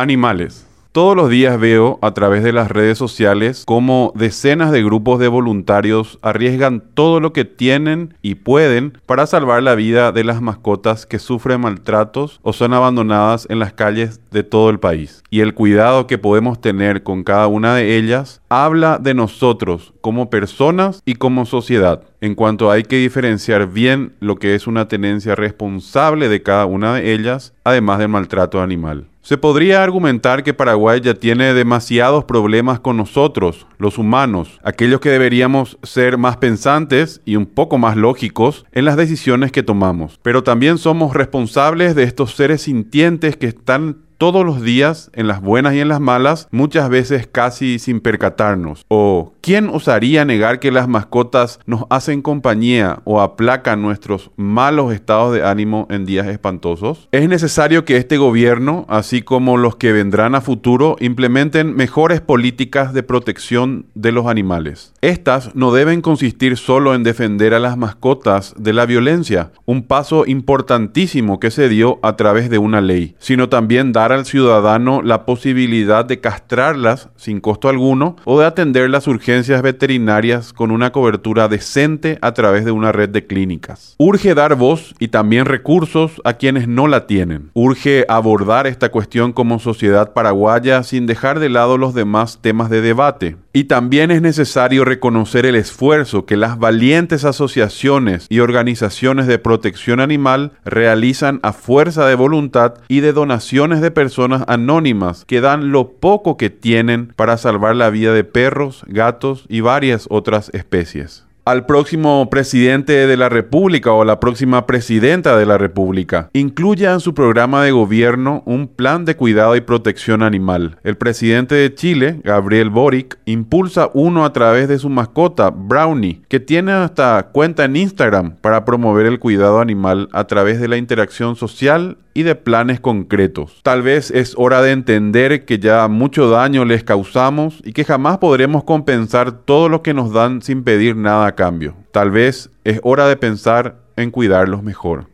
Animales. Todos los días veo a través de las redes sociales cómo decenas de grupos de voluntarios arriesgan todo lo que tienen y pueden para salvar la vida de las mascotas que sufren maltratos o son abandonadas en las calles de todo el país. Y el cuidado que podemos tener con cada una de ellas habla de nosotros como personas y como sociedad, en cuanto hay que diferenciar bien lo que es una tenencia responsable de cada una de ellas, además del maltrato animal. Se podría argumentar que Paraguay ya tiene demasiados problemas con nosotros, los humanos, aquellos que deberíamos ser más pensantes y un poco más lógicos en las decisiones que tomamos. Pero también somos responsables de estos seres sintientes que están todos los días, en las buenas y en las malas, muchas veces casi sin percatarnos. O, ¿quién osaría negar que las mascotas nos hacen compañía o aplacan nuestros malos estados de ánimo en días espantosos? Es necesario que este gobierno, así como los que vendrán a futuro, implementen mejores políticas de protección de los animales. Estas no deben consistir solo en defender a las mascotas de la violencia, un paso importantísimo que se dio a través de una ley, sino también dar al ciudadano la posibilidad de castrarlas sin costo alguno o de atender las urgencias veterinarias con una cobertura decente a través de una red de clínicas. Urge dar voz y también recursos a quienes no la tienen. Urge abordar esta cuestión como sociedad paraguaya sin dejar de lado los demás temas de debate. Y también es necesario reconocer el esfuerzo que las valientes asociaciones y organizaciones de protección animal realizan a fuerza de voluntad y de donaciones de personas anónimas que dan lo poco que tienen para salvar la vida de perros, gatos y varias otras especies al próximo presidente de la República o la próxima presidenta de la República. Incluya en su programa de gobierno un plan de cuidado y protección animal. El presidente de Chile, Gabriel Boric, impulsa uno a través de su mascota, Brownie, que tiene hasta cuenta en Instagram para promover el cuidado animal a través de la interacción social y de planes concretos. Tal vez es hora de entender que ya mucho daño les causamos y que jamás podremos compensar todo lo que nos dan sin pedir nada a cambio. Tal vez es hora de pensar en cuidarlos mejor.